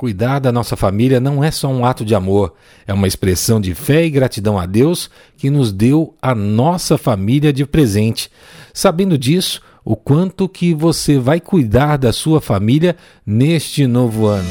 Cuidar da nossa família não é só um ato de amor, é uma expressão de fé e gratidão a Deus que nos deu a nossa família de presente. Sabendo disso, o quanto que você vai cuidar da sua família neste novo ano.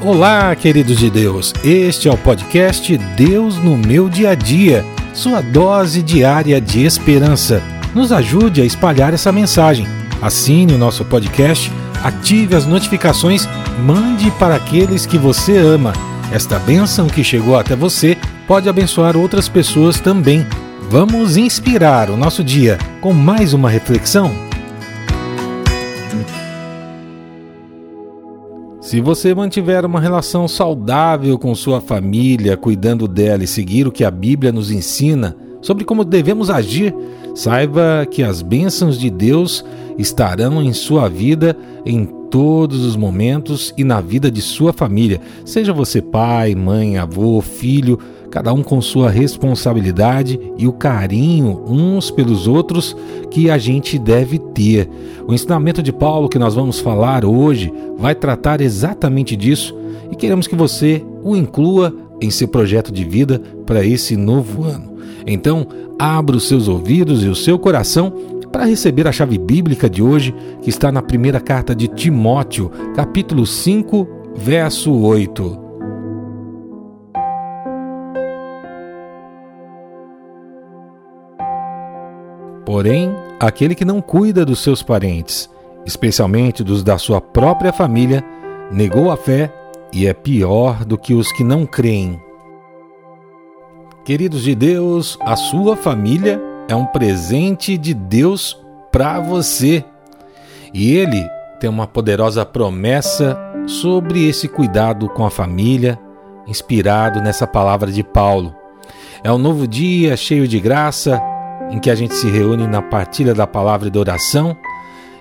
Olá, queridos de Deus. Este é o podcast Deus no meu dia a dia, sua dose diária de esperança. Nos ajude a espalhar essa mensagem. Assine o nosso podcast ative as notificações, mande para aqueles que você ama. Esta bênção que chegou até você pode abençoar outras pessoas também. Vamos inspirar o nosso dia com mais uma reflexão? Se você mantiver uma relação saudável com sua família, cuidando dela e seguir o que a Bíblia nos ensina sobre como devemos agir, saiba que as bênçãos de Deus estarão em sua vida em todos os momentos e na vida de sua família, seja você pai, mãe, avô, filho, cada um com sua responsabilidade e o carinho uns pelos outros que a gente deve ter. O ensinamento de Paulo que nós vamos falar hoje vai tratar exatamente disso e queremos que você o inclua em seu projeto de vida para esse novo ano. Então, abra os seus ouvidos e o seu coração para receber a chave bíblica de hoje, que está na primeira carta de Timóteo, capítulo 5, verso 8. Porém, aquele que não cuida dos seus parentes, especialmente dos da sua própria família, negou a fé e é pior do que os que não creem. Queridos de Deus, a sua família é um presente de Deus para você. E ele tem uma poderosa promessa sobre esse cuidado com a família, inspirado nessa palavra de Paulo. É um novo dia cheio de graça, em que a gente se reúne na partilha da palavra e da oração.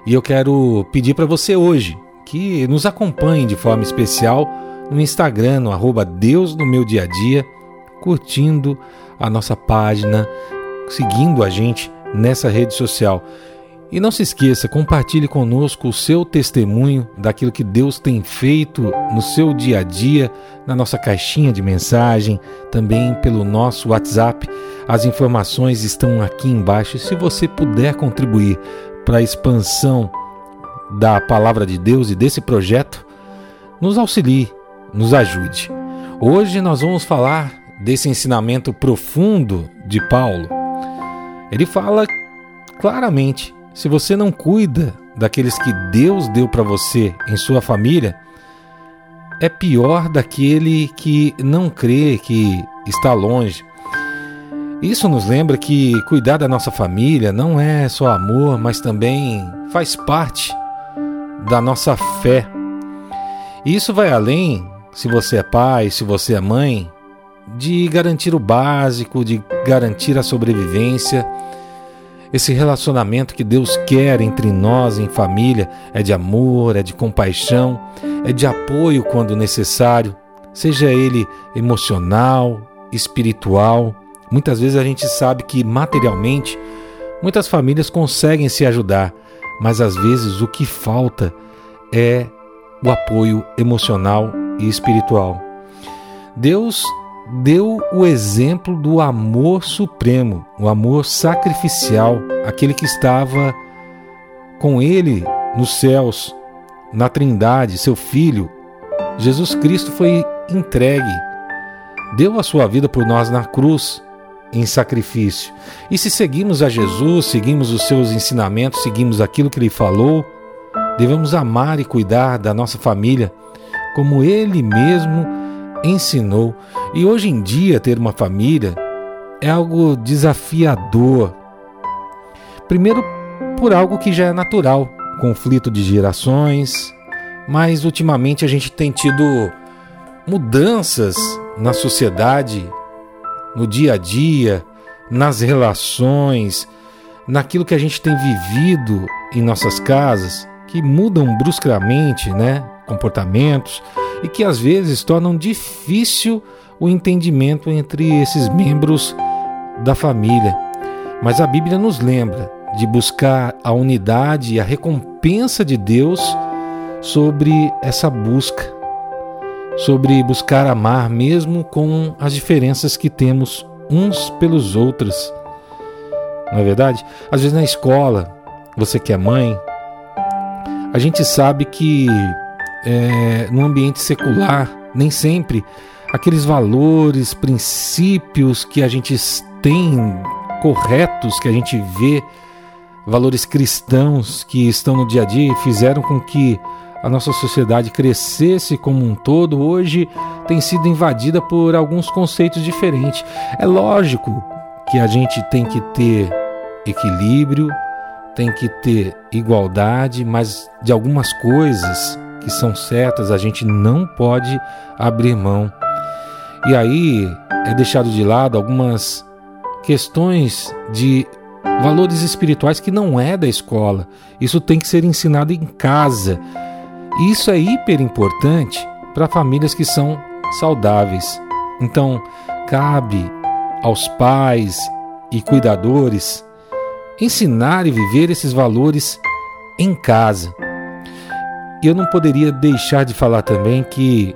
E eu quero pedir para você hoje que nos acompanhe de forma especial no Instagram, no arroba Deus no meu dia a dia, curtindo a nossa página, seguindo a gente nessa rede social. E não se esqueça, compartilhe conosco o seu testemunho daquilo que Deus tem feito no seu dia a dia, na nossa caixinha de mensagem, também pelo nosso WhatsApp. As informações estão aqui embaixo. Se você puder contribuir para a expansão da palavra de Deus e desse projeto, nos auxilie, nos ajude. Hoje nós vamos falar desse ensinamento profundo de Paulo ele fala claramente: se você não cuida daqueles que Deus deu para você em sua família, é pior daquele que não crê, que está longe. Isso nos lembra que cuidar da nossa família não é só amor, mas também faz parte da nossa fé. Isso vai além, se você é pai, se você é mãe, de garantir o básico, de garantir a sobrevivência. Esse relacionamento que Deus quer entre nós em família é de amor, é de compaixão, é de apoio quando necessário, seja ele emocional, espiritual. Muitas vezes a gente sabe que materialmente muitas famílias conseguem se ajudar, mas às vezes o que falta é o apoio emocional e espiritual. Deus deu o exemplo do amor supremo, o amor sacrificial, aquele que estava com ele nos céus, na Trindade, seu Filho. Jesus Cristo foi entregue, deu a sua vida por nós na cruz em sacrifício. E se seguimos a Jesus, seguimos os seus ensinamentos, seguimos aquilo que ele falou, devemos amar e cuidar da nossa família como ele mesmo ensinou. E hoje em dia, ter uma família é algo desafiador. Primeiro, por algo que já é natural conflito de gerações, mas ultimamente a gente tem tido mudanças na sociedade, no dia a dia, nas relações, naquilo que a gente tem vivido em nossas casas, que mudam bruscamente, né? Comportamentos, e que às vezes tornam difícil o entendimento entre esses membros da família. Mas a Bíblia nos lembra de buscar a unidade e a recompensa de Deus sobre essa busca, sobre buscar amar mesmo com as diferenças que temos uns pelos outros. Não é verdade? Às vezes na escola, você que é mãe, a gente sabe que é, no ambiente secular, nem sempre aqueles valores, princípios que a gente tem corretos, que a gente vê, valores cristãos que estão no dia a dia fizeram com que a nossa sociedade crescesse como um todo, hoje tem sido invadida por alguns conceitos diferentes. É lógico que a gente tem que ter equilíbrio, tem que ter igualdade, mas de algumas coisas que são certas a gente não pode abrir mão. E aí é deixado de lado algumas questões de valores espirituais que não é da escola. Isso tem que ser ensinado em casa. E isso é hiper importante para famílias que são saudáveis. Então, cabe aos pais e cuidadores ensinar e viver esses valores em casa. Eu não poderia deixar de falar também que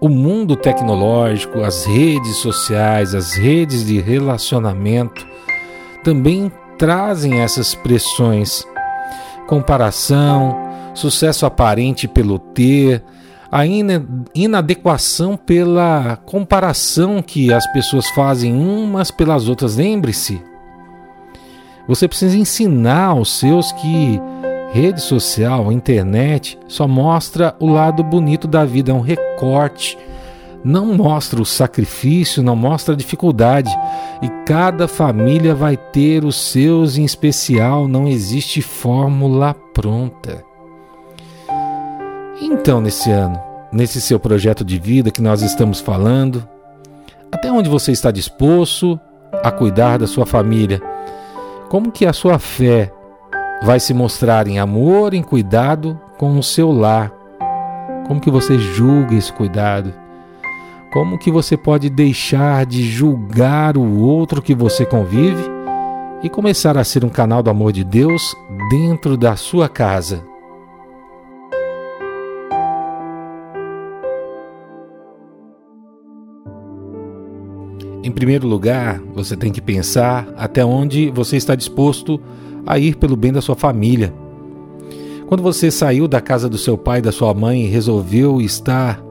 o mundo tecnológico, as redes sociais, as redes de relacionamento também trazem essas pressões. Comparação, sucesso aparente pelo ter, a inadequação pela comparação que as pessoas fazem umas pelas outras. Lembre-se, você precisa ensinar aos seus que Rede social, internet, só mostra o lado bonito da vida, é um recorte. Não mostra o sacrifício, não mostra a dificuldade. E cada família vai ter os seus em especial, não existe fórmula pronta. Então, nesse ano, nesse seu projeto de vida que nós estamos falando, até onde você está disposto a cuidar da sua família? Como que a sua fé vai se mostrar em amor, em cuidado com o seu lar. Como que você julga esse cuidado? Como que você pode deixar de julgar o outro que você convive e começar a ser um canal do amor de Deus dentro da sua casa? Em primeiro lugar, você tem que pensar até onde você está disposto a ir pelo bem da sua família. Quando você saiu da casa do seu pai e da sua mãe e resolveu estar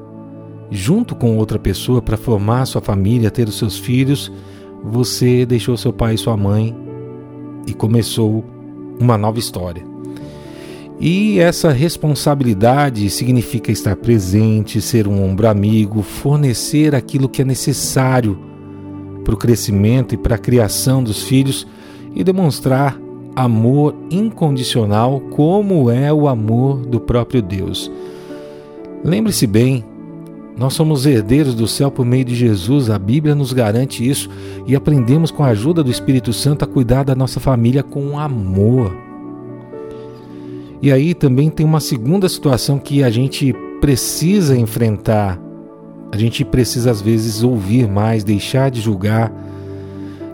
junto com outra pessoa para formar sua família, ter os seus filhos, você deixou seu pai e sua mãe e começou uma nova história. E essa responsabilidade significa estar presente, ser um ombro amigo, fornecer aquilo que é necessário para o crescimento e para a criação dos filhos e demonstrar amor incondicional, como é o amor do próprio Deus. Lembre-se bem, nós somos herdeiros do céu por meio de Jesus, a Bíblia nos garante isso e aprendemos com a ajuda do Espírito Santo a cuidar da nossa família com amor. E aí também tem uma segunda situação que a gente precisa enfrentar. A gente precisa às vezes ouvir mais, deixar de julgar.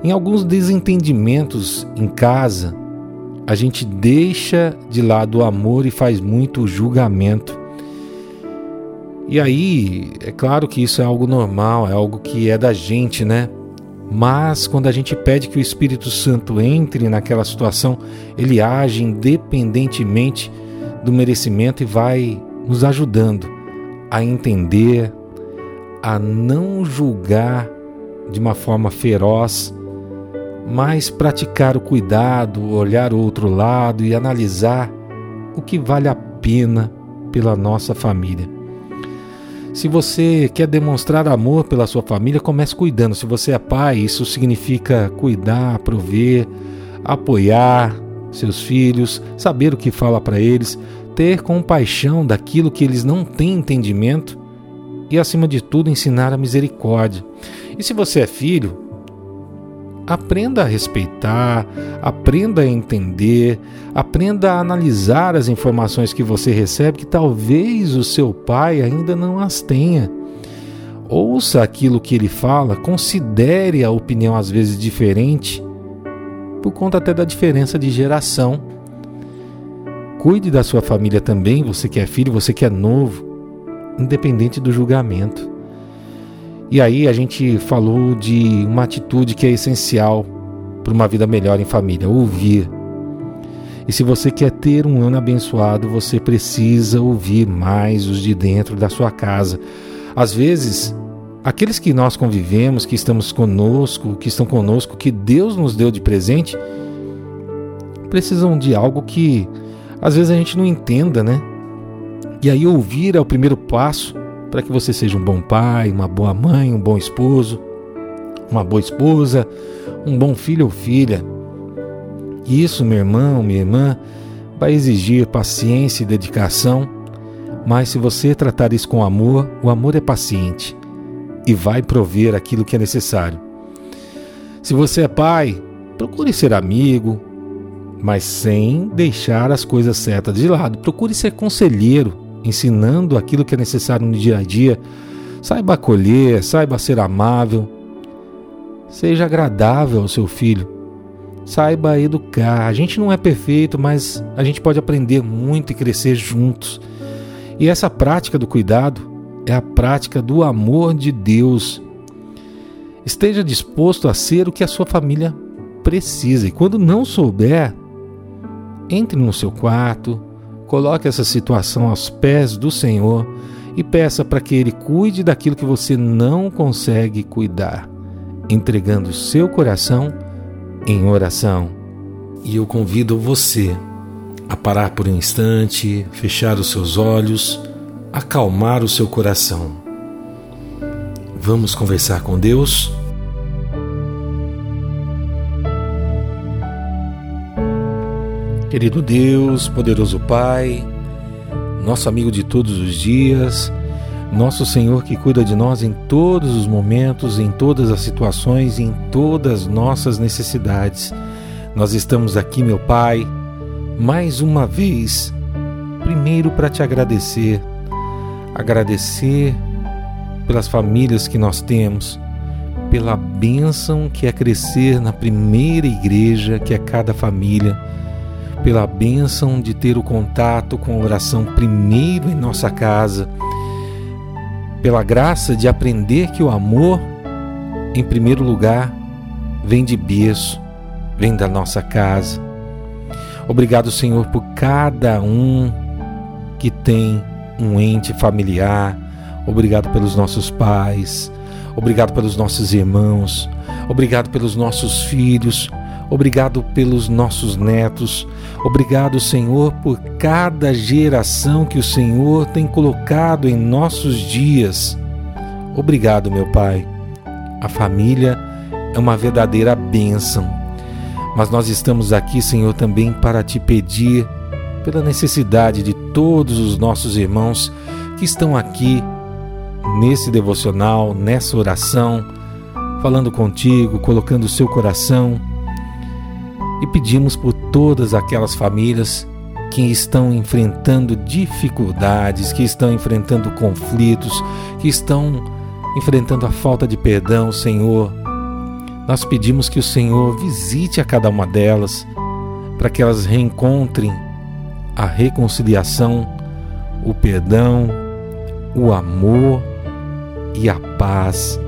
Em alguns desentendimentos em casa, a gente deixa de lado o amor e faz muito julgamento. E aí, é claro que isso é algo normal, é algo que é da gente, né? Mas quando a gente pede que o Espírito Santo entre naquela situação, ele age independentemente do merecimento e vai nos ajudando a entender, a não julgar de uma forma feroz mas praticar o cuidado, olhar o outro lado e analisar o que vale a pena pela nossa família. Se você quer demonstrar amor pela sua família, comece cuidando. Se você é pai, isso significa cuidar, prover, apoiar seus filhos, saber o que fala para eles, ter compaixão daquilo que eles não têm entendimento e, acima de tudo, ensinar a misericórdia. E se você é filho, Aprenda a respeitar, aprenda a entender, aprenda a analisar as informações que você recebe que talvez o seu pai ainda não as tenha. Ouça aquilo que ele fala, considere a opinião às vezes diferente, por conta até da diferença de geração. Cuide da sua família também, você que é filho, você que é novo, independente do julgamento. E aí a gente falou de uma atitude que é essencial para uma vida melhor em família: ouvir. E se você quer ter um ano abençoado, você precisa ouvir mais os de dentro da sua casa. Às vezes, aqueles que nós convivemos, que estamos conosco, que estão conosco, que Deus nos deu de presente, precisam de algo que às vezes a gente não entenda, né? E aí ouvir é o primeiro passo para que você seja um bom pai, uma boa mãe, um bom esposo, uma boa esposa, um bom filho ou filha. Isso, meu irmão, minha irmã, vai exigir paciência e dedicação, mas se você tratar isso com amor, o amor é paciente e vai prover aquilo que é necessário. Se você é pai, procure ser amigo, mas sem deixar as coisas certas de lado. Procure ser conselheiro, ensinando aquilo que é necessário no dia a dia. Saiba acolher, saiba ser amável. Seja agradável ao seu filho. Saiba educar. A gente não é perfeito, mas a gente pode aprender muito e crescer juntos. E essa prática do cuidado é a prática do amor de Deus. Esteja disposto a ser o que a sua família precisa. E quando não souber, entre no seu quarto, coloque essa situação aos pés do Senhor e peça para que Ele cuide daquilo que você não consegue cuidar, entregando seu coração em oração. E eu convido você a parar por um instante, fechar os seus olhos acalmar o seu coração. Vamos conversar com Deus? Querido Deus, poderoso Pai, nosso amigo de todos os dias, nosso Senhor que cuida de nós em todos os momentos, em todas as situações, em todas as nossas necessidades. Nós estamos aqui, meu Pai, mais uma vez, primeiro para te agradecer agradecer pelas famílias que nós temos, pela bênção que é crescer na primeira igreja, que é cada família, pela bênção de ter o contato com a oração primeiro em nossa casa, pela graça de aprender que o amor, em primeiro lugar, vem de berço, vem da nossa casa. Obrigado, Senhor, por cada um que tem um ente familiar. Obrigado pelos nossos pais. Obrigado pelos nossos irmãos. Obrigado pelos nossos filhos. Obrigado pelos nossos netos. Obrigado, Senhor, por cada geração que o Senhor tem colocado em nossos dias. Obrigado, meu Pai. A família é uma verdadeira bênção. Mas nós estamos aqui, Senhor, também para te pedir pela necessidade de todos os nossos irmãos que estão aqui nesse devocional, nessa oração, falando contigo, colocando o seu coração. E pedimos por todas aquelas famílias que estão enfrentando dificuldades, que estão enfrentando conflitos, que estão enfrentando a falta de perdão, Senhor. Nós pedimos que o Senhor visite a cada uma delas, para que elas reencontrem a reconciliação, o perdão, o amor e a paz.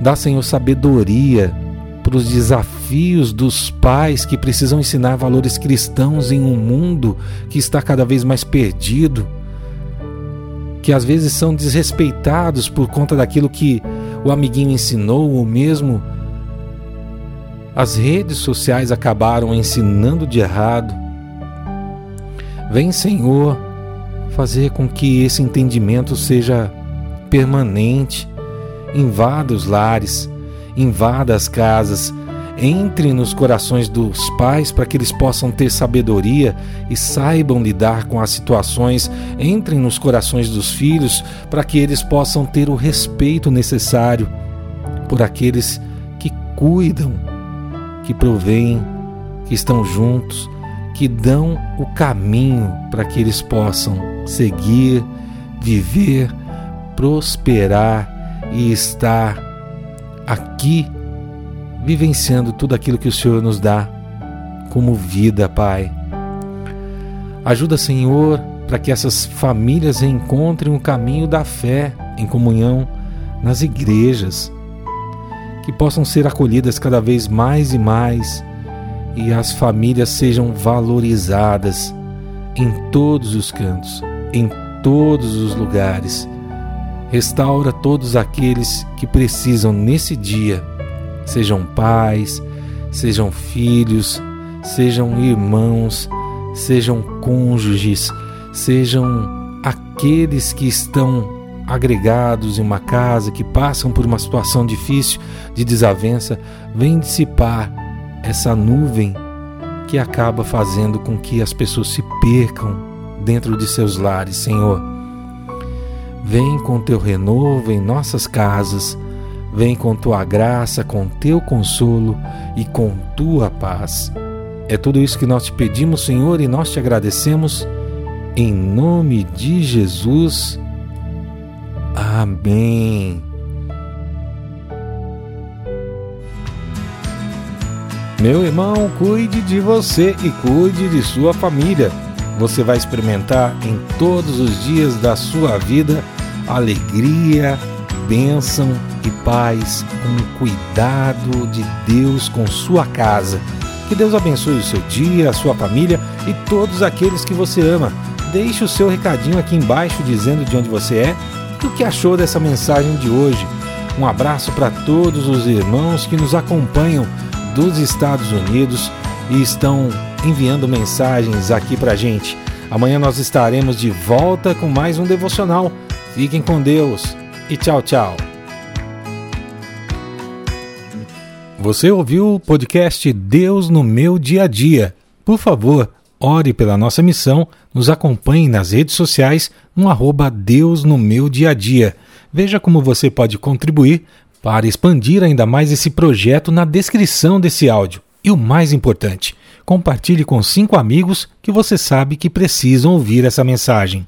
Dá, Senhor, sabedoria para os desafios dos pais que precisam ensinar valores cristãos em um mundo que está cada vez mais perdido, que às vezes são desrespeitados por conta daquilo que o amiguinho ensinou ou mesmo as redes sociais acabaram ensinando de errado. Vem, Senhor, fazer com que esse entendimento seja permanente. Invada os lares, invada as casas, entre nos corações dos pais para que eles possam ter sabedoria e saibam lidar com as situações. Entrem nos corações dos filhos para que eles possam ter o respeito necessário por aqueles que cuidam, que provêm, que estão juntos que dão o caminho para que eles possam seguir, viver, prosperar e estar aqui vivenciando tudo aquilo que o Senhor nos dá como vida, Pai. Ajuda, Senhor, para que essas famílias encontrem o caminho da fé em comunhão nas igrejas, que possam ser acolhidas cada vez mais e mais e as famílias sejam valorizadas em todos os cantos, em todos os lugares. Restaura todos aqueles que precisam nesse dia, sejam pais, sejam filhos, sejam irmãos, sejam cônjuges, sejam aqueles que estão agregados em uma casa, que passam por uma situação difícil de desavença, vem dissipar essa nuvem que acaba fazendo com que as pessoas se percam dentro de seus lares, Senhor. Vem com teu renovo em nossas casas, vem com tua graça, com teu consolo e com tua paz. É tudo isso que nós te pedimos, Senhor, e nós te agradecemos. Em nome de Jesus. Amém. Meu irmão, cuide de você e cuide de sua família. Você vai experimentar em todos os dias da sua vida alegria, bênção e paz com o cuidado de Deus com sua casa. Que Deus abençoe o seu dia, a sua família e todos aqueles que você ama. Deixe o seu recadinho aqui embaixo dizendo de onde você é e o que achou dessa mensagem de hoje. Um abraço para todos os irmãos que nos acompanham dos Estados Unidos e estão enviando mensagens aqui para gente. Amanhã nós estaremos de volta com mais um devocional. Fiquem com Deus e tchau, tchau. Você ouviu o podcast Deus no meu dia a dia? Por favor, ore pela nossa missão, nos acompanhe nas redes sociais no arroba Deus no meu dia a dia. Veja como você pode contribuir para expandir ainda mais esse projeto na descrição desse áudio. E o mais importante, compartilhe com cinco amigos que você sabe que precisam ouvir essa mensagem.